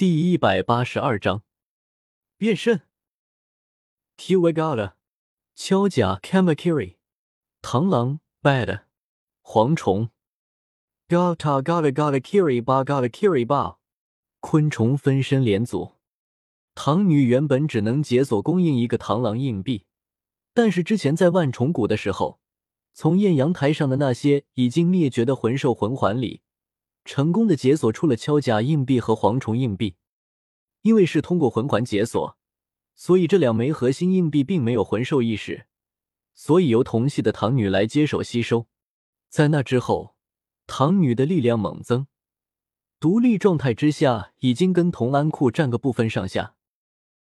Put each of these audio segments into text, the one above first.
第一百八十二章变身。T V G A 敲甲 Kamakiri 螳螂 Bad 蝗虫 Gata Gata Gata Kiri Ba Gata Kiri Ba 昆虫分身连组。唐女原本只能解锁供应一个螳螂硬币，但是之前在万重谷的时候，从艳阳台上的那些已经灭绝的魂兽魂环里。成功的解锁出了敲甲硬币和蝗虫硬币，因为是通过魂环解锁，所以这两枚核心硬币并没有魂兽意识，所以由同系的唐女来接手吸收。在那之后，唐女的力量猛增，独立状态之下已经跟童安库占个不分上下。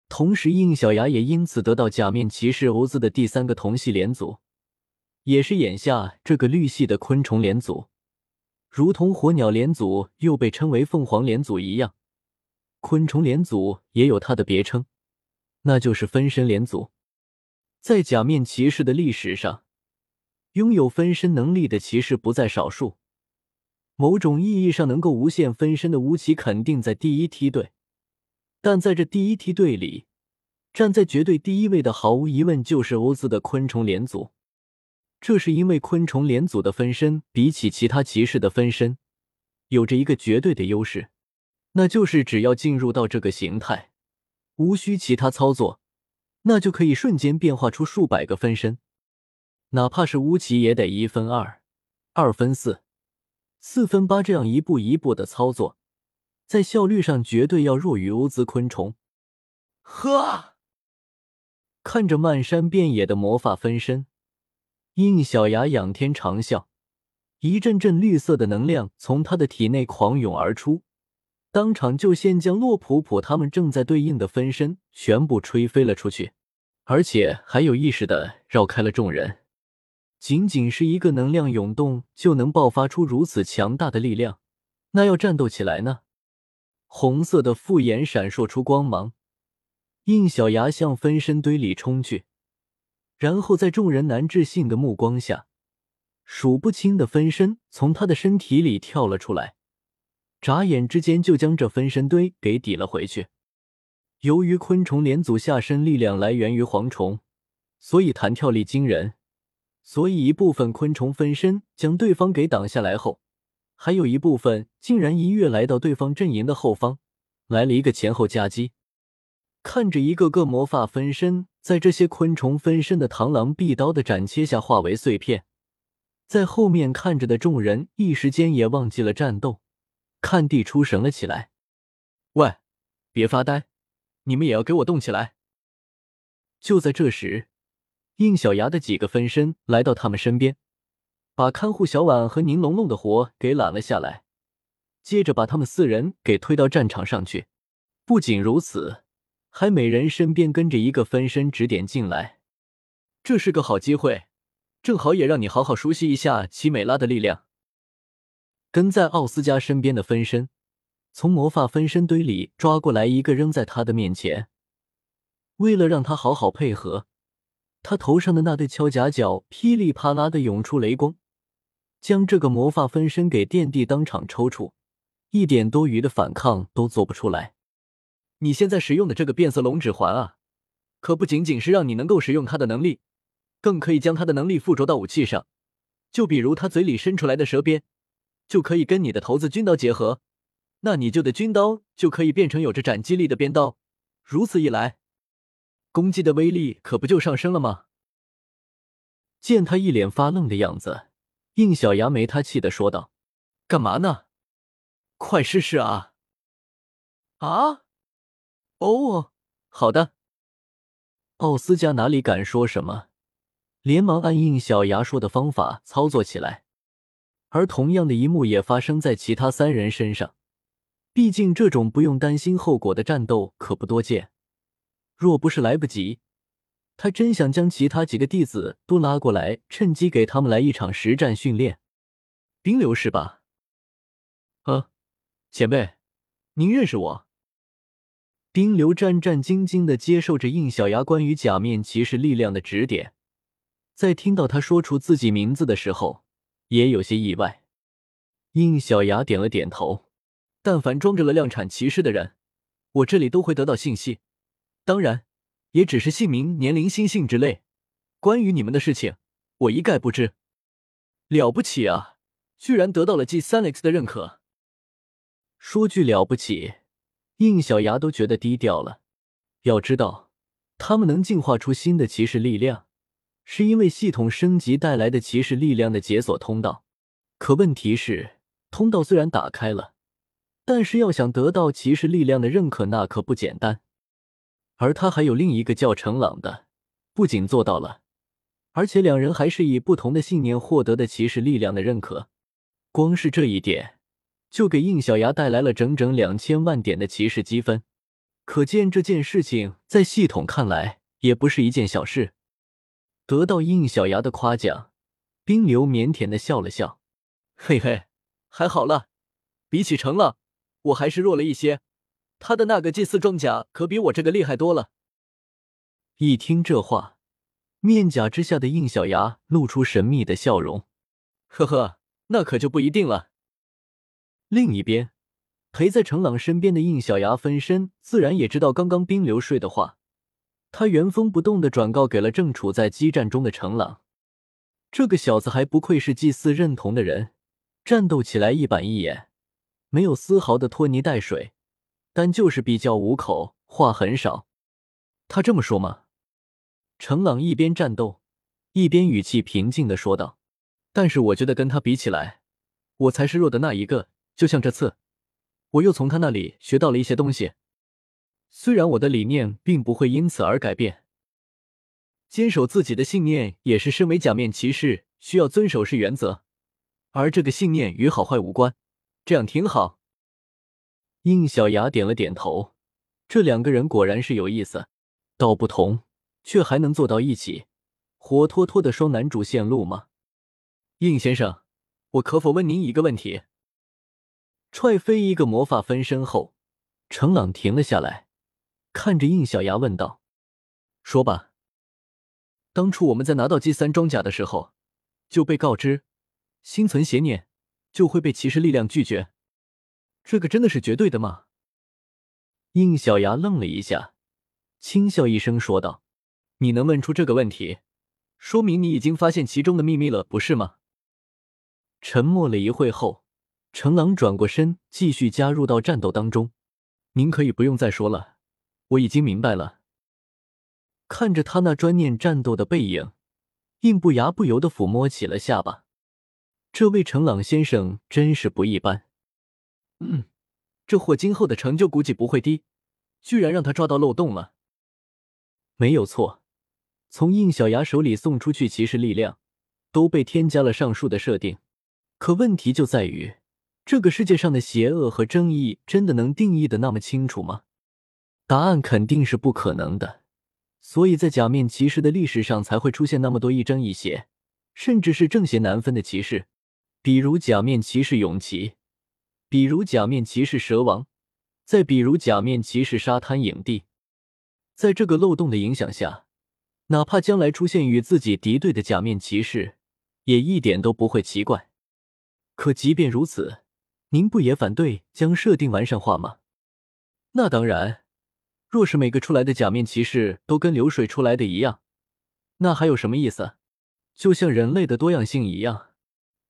同时，应小牙也因此得到假面骑士欧兹的第三个同系连组，也是眼下这个绿系的昆虫连组。如同火鸟连组又被称为凤凰连组一样，昆虫连组也有它的别称，那就是分身连组。在假面骑士的历史上，拥有分身能力的骑士不在少数。某种意义上，能够无限分身的武器肯定在第一梯队，但在这第一梯队里，站在绝对第一位的，毫无疑问就是欧兹的昆虫连组。这是因为昆虫连组的分身比起其他骑士的分身，有着一个绝对的优势，那就是只要进入到这个形态，无需其他操作，那就可以瞬间变化出数百个分身，哪怕是乌奇也得一分二、二分四、四分八这样一步一步的操作，在效率上绝对要弱于乌兹昆虫。呵，看着漫山遍野的魔法分身。应小牙仰天长啸，一阵阵绿色的能量从他的体内狂涌而出，当场就先将洛普普他们正在对应的分身全部吹飞了出去，而且还有意识的绕开了众人。仅仅是一个能量涌动就能爆发出如此强大的力量，那要战斗起来呢？红色的复眼闪烁出光芒，应小牙向分身堆里冲去。然后在众人难置信的目光下，数不清的分身从他的身体里跳了出来，眨眼之间就将这分身堆给抵了回去。由于昆虫连组下身力量来源于蝗虫，所以弹跳力惊人，所以一部分昆虫分身将对方给挡下来后，还有一部分竟然一跃来到对方阵营的后方，来了一个前后夹击。看着一个个魔法分身在这些昆虫分身的螳螂臂刀的斩切下化为碎片，在后面看着的众人一时间也忘记了战斗，看地出神了起来。喂，别发呆，你们也要给我动起来！就在这时，应小牙的几个分身来到他们身边，把看护小婉和宁龙龙的活给揽了下来，接着把他们四人给推到战场上去。不仅如此。还每人身边跟着一个分身指点进来，这是个好机会，正好也让你好好熟悉一下奇美拉的力量。跟在奥斯加身边的分身，从魔法分身堆里抓过来一个扔在他的面前。为了让他好好配合，他头上的那对敲甲角噼里啪啦的涌出雷光，将这个魔法分身给电地当场抽搐，一点多余的反抗都做不出来。你现在使用的这个变色龙指环啊，可不仅仅是让你能够使用它的能力，更可以将它的能力附着到武器上。就比如它嘴里伸出来的蛇鞭，就可以跟你的头子军刀结合，那你就的军刀就可以变成有着斩击力的鞭刀。如此一来，攻击的威力可不就上升了吗？见他一脸发愣的样子，应小牙没他气的说道：“干嘛呢？快试试啊！啊！”哦，好的。奥斯加哪里敢说什么，连忙按应小牙说的方法操作起来。而同样的一幕也发生在其他三人身上。毕竟这种不用担心后果的战斗可不多见。若不是来不及，他真想将其他几个弟子都拉过来，趁机给他们来一场实战训练。冰流是吧？啊，前辈，您认识我？丁流战战兢兢的接受着应小牙关于假面骑士力量的指点，在听到他说出自己名字的时候，也有些意外。应小牙点了点头，但凡装着了量产骑士的人，我这里都会得到信息，当然，也只是姓名、年龄、心性之类。关于你们的事情，我一概不知。了不起啊，居然得到了 G 三 X 的认可。说句了不起，应小牙都觉得低调了。要知道，他们能进化出新的骑士力量，是因为系统升级带来的骑士力量的解锁通道。可问题是，通道虽然打开了，但是要想得到骑士力量的认可，那可不简单。而他还有另一个叫程朗的，不仅做到了，而且两人还是以不同的信念获得的骑士力量的认可。光是这一点，就给应小牙带来了整整两千万点的骑士积分。可见这件事情在系统看来也不是一件小事。得到应小牙的夸奖，冰流腼腆的笑了笑：“嘿嘿，还好了，比起成了，我还是弱了一些。他的那个祭祀装甲可比我这个厉害多了。”一听这话，面甲之下的应小牙露出神秘的笑容：“呵呵，那可就不一定了。”另一边。陪在程朗身边的应小牙分身自然也知道刚刚冰流说的话，他原封不动的转告给了正处在激战中的程朗。这个小子还不愧是祭祀认同的人，战斗起来一板一眼，没有丝毫的拖泥带水，但就是比较无口，话很少。他这么说吗？程朗一边战斗，一边语气平静的说道：“但是我觉得跟他比起来，我才是弱的那一个。就像这次。”我又从他那里学到了一些东西，虽然我的理念并不会因此而改变，坚守自己的信念也是身为假面骑士需要遵守是原则，而这个信念与好坏无关，这样挺好。应小牙点了点头，这两个人果然是有意思，道不同却还能坐到一起，活脱脱的双男主线路吗？应先生，我可否问您一个问题？踹飞一个魔法分身后，程朗停了下来，看着应小牙问道：“说吧，当初我们在拿到 G 三装甲的时候，就被告知心存邪念就会被骑士力量拒绝，这个真的是绝对的吗？”应小牙愣了一下，轻笑一声说道：“你能问出这个问题，说明你已经发现其中的秘密了，不是吗？”沉默了一会后。程朗转过身，继续加入到战斗当中。您可以不用再说了，我已经明白了。看着他那专念战斗的背影，应不牙不由得抚摸起了下巴。这位程朗先生真是不一般。嗯，这货今后的成就估计不会低，居然让他抓到漏洞了。没有错，从应小牙手里送出去骑士力量，都被添加了上述的设定。可问题就在于。这个世界上的邪恶和正义真的能定义的那么清楚吗？答案肯定是不可能的。所以在假面骑士的历史上才会出现那么多亦正亦邪，甚至是正邪难分的骑士，比如假面骑士永琪，比如假面骑士蛇王，再比如假面骑士沙滩影帝。在这个漏洞的影响下，哪怕将来出现与自己敌对的假面骑士，也一点都不会奇怪。可即便如此，您不也反对将设定完善化吗？那当然。若是每个出来的假面骑士都跟流水出来的一样，那还有什么意思？就像人类的多样性一样，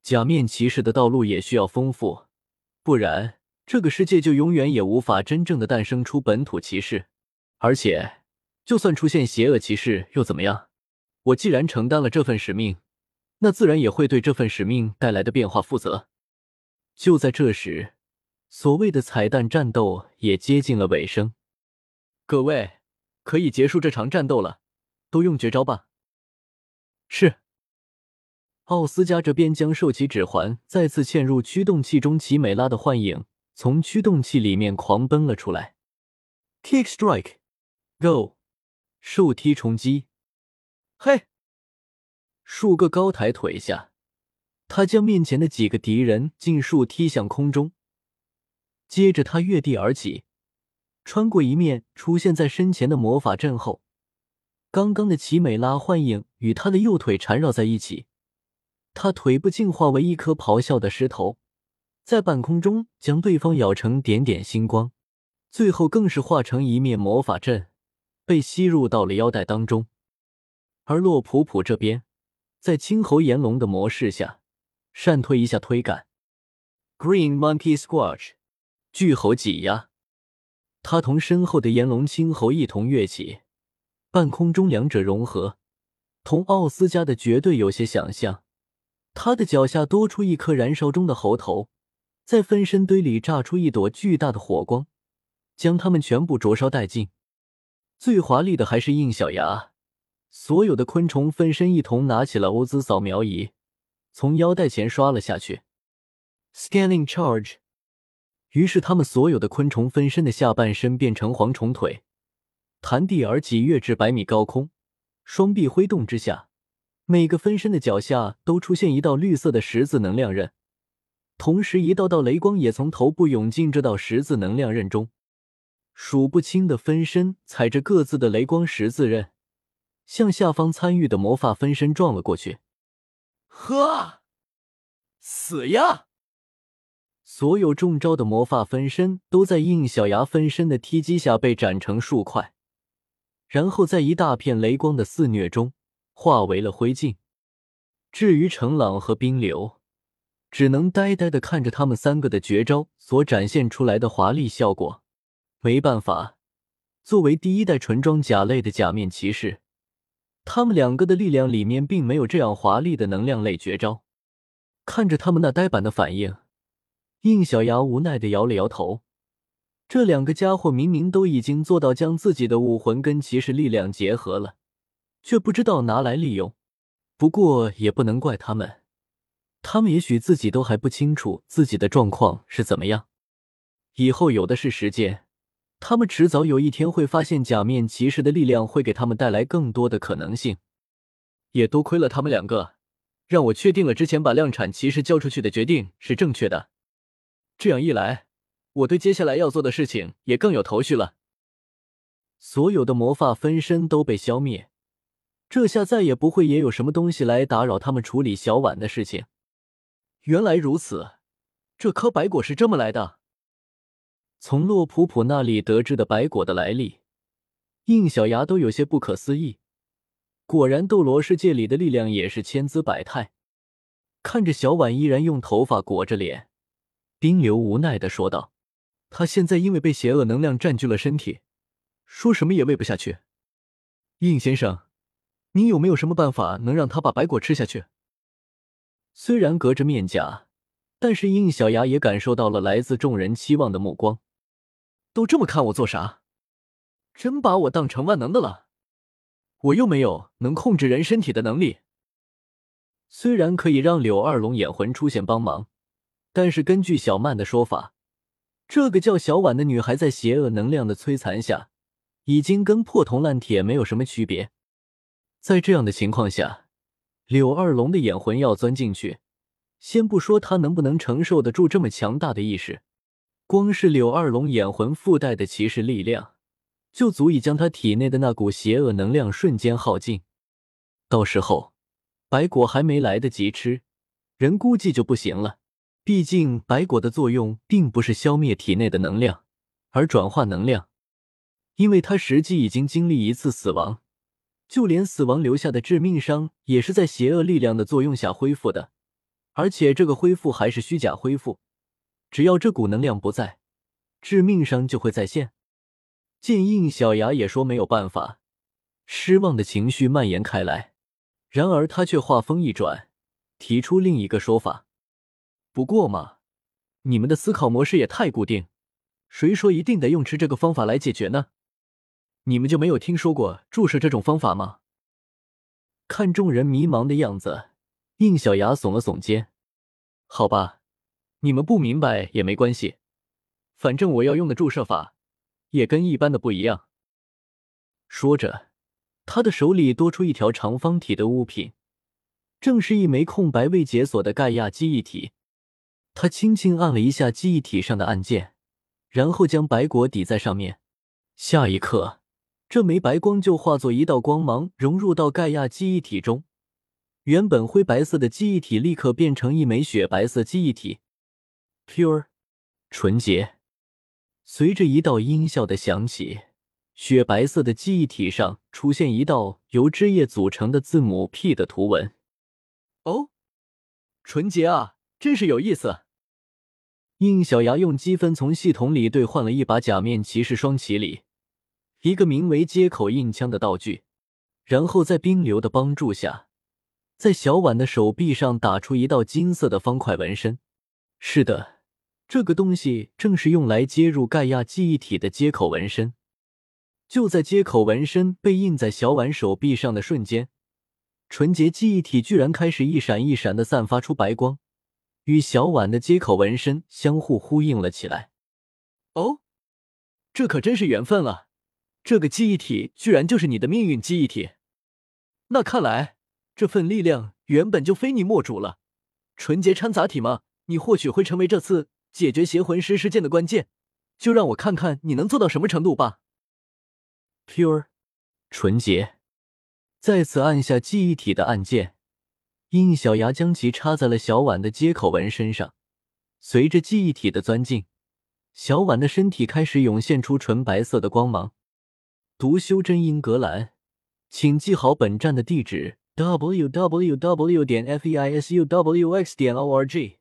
假面骑士的道路也需要丰富，不然这个世界就永远也无法真正的诞生出本土骑士。而且，就算出现邪恶骑士又怎么样？我既然承担了这份使命，那自然也会对这份使命带来的变化负责。就在这时，所谓的彩蛋战斗也接近了尾声。各位，可以结束这场战斗了，都用绝招吧。是。奥斯加这边将兽骑指环再次嵌入驱动器中，奇美拉的幻影从驱动器里面狂奔了出来。Kick strike，go，兽踢冲击。嘿，数个高抬腿下。他将面前的几个敌人尽数踢向空中，接着他跃地而起，穿过一面出现在身前的魔法阵后。刚刚的奇美拉幻影与他的右腿缠绕在一起，他腿部进化为一颗咆哮的狮头，在半空中将对方咬成点点星光，最后更是化成一面魔法阵，被吸入到了腰带当中。而洛普普这边，在青喉炎龙的模式下，闪退一下推杆，Green Monkey Squash，巨猴挤压。他同身后的炎龙青猴一同跃起，半空中两者融合，同奥斯加的绝对有些想象。他的脚下多出一颗燃烧中的猴头，在分身堆里炸出一朵巨大的火光，将他们全部灼烧殆尽。最华丽的还是应小牙。所有的昆虫分身一同拿起了欧兹扫描仪，从腰带前刷了下去。Scanning charge。于是他们所有的昆虫分身的下半身变成蝗虫腿，弹地而起，跃至百米高空。双臂挥动之下，每个分身的脚下都出现一道绿色的十字能量刃，同时一道道雷光也从头部涌进这道十字能量刃中。数不清的分身踩着各自的雷光十字刃。向下方参与的魔法分身撞了过去，呵，死呀！所有中招的魔法分身都在应小牙分身的踢击下被斩成数块，然后在一大片雷光的肆虐中化为了灰烬。至于程朗和冰流，只能呆呆的看着他们三个的绝招所展现出来的华丽效果。没办法，作为第一代纯装甲类的假面骑士。他们两个的力量里面并没有这样华丽的能量类绝招。看着他们那呆板的反应，应小牙无奈的摇了摇头。这两个家伙明明都已经做到将自己的武魂跟骑士力量结合了，却不知道拿来利用。不过也不能怪他们，他们也许自己都还不清楚自己的状况是怎么样。以后有的是时间。他们迟早有一天会发现，假面骑士的力量会给他们带来更多的可能性。也多亏了他们两个，让我确定了之前把量产骑士交出去的决定是正确的。这样一来，我对接下来要做的事情也更有头绪了。所有的魔法分身都被消灭，这下再也不会也有什么东西来打扰他们处理小婉的事情。原来如此，这颗白果是这么来的。从洛普普那里得知的白果的来历，应小牙都有些不可思议。果然，斗罗世界里的力量也是千姿百态。看着小婉依然用头发裹着脸，冰流无奈的说道：“他现在因为被邪恶能量占据了身体，说什么也喂不下去。应先生，您有没有什么办法能让他把白果吃下去？”虽然隔着面颊，但是应小牙也感受到了来自众人期望的目光。都这么看我做啥？真把我当成万能的了？我又没有能控制人身体的能力。虽然可以让柳二龙眼魂出现帮忙，但是根据小曼的说法，这个叫小婉的女孩在邪恶能量的摧残下，已经跟破铜烂铁没有什么区别。在这样的情况下，柳二龙的眼魂要钻进去，先不说他能不能承受得住这么强大的意识。光是柳二龙眼魂附带的骑士力量，就足以将他体内的那股邪恶能量瞬间耗尽。到时候，白果还没来得及吃，人估计就不行了。毕竟，白果的作用并不是消灭体内的能量，而转化能量。因为他实际已经经历一次死亡，就连死亡留下的致命伤，也是在邪恶力量的作用下恢复的，而且这个恢复还是虚假恢复。只要这股能量不在，致命伤就会再现。见应小牙也说没有办法，失望的情绪蔓延开来。然而他却话锋一转，提出另一个说法。不过嘛，你们的思考模式也太固定，谁说一定得用吃这个方法来解决呢？你们就没有听说过注射这种方法吗？看众人迷茫的样子，应小牙耸了耸肩。好吧。你们不明白也没关系，反正我要用的注射法也跟一般的不一样。说着，他的手里多出一条长方体的物品，正是一枚空白未解锁的盖亚记忆体。他轻轻按了一下记忆体上的按键，然后将白果抵在上面。下一刻，这枚白光就化作一道光芒，融入到盖亚记忆体中。原本灰白色的记忆体立刻变成一枚雪白色记忆体。Pure，纯洁。随着一道音效的响起，雪白色的记忆体上出现一道由枝叶组成的字母 P 的图文。哦，纯洁啊，真是有意思。应小牙用积分从系统里兑换了一把假面骑士双骑里，一个名为接口印枪的道具，然后在冰流的帮助下，在小婉的手臂上打出一道金色的方块纹身。是的，这个东西正是用来接入盖亚记忆体的接口纹身。就在接口纹身被印在小婉手臂上的瞬间，纯洁记忆体居然开始一闪一闪的散发出白光。与小婉的接口纹身相互呼应了起来。哦，这可真是缘分了！这个记忆体居然就是你的命运记忆体。那看来这份力量原本就非你莫属了。纯洁掺杂体吗？你或许会成为这次解决邪魂师事件的关键。就让我看看你能做到什么程度吧。Pure，纯洁。再次按下记忆体的按键。殷小牙将其插在了小婉的接口纹身上，随着记忆体的钻进，小婉的身体开始涌现出纯白色的光芒。读修真英格兰，请记好本站的地址：w w w. 点 f e i s u w x. 点 o r g。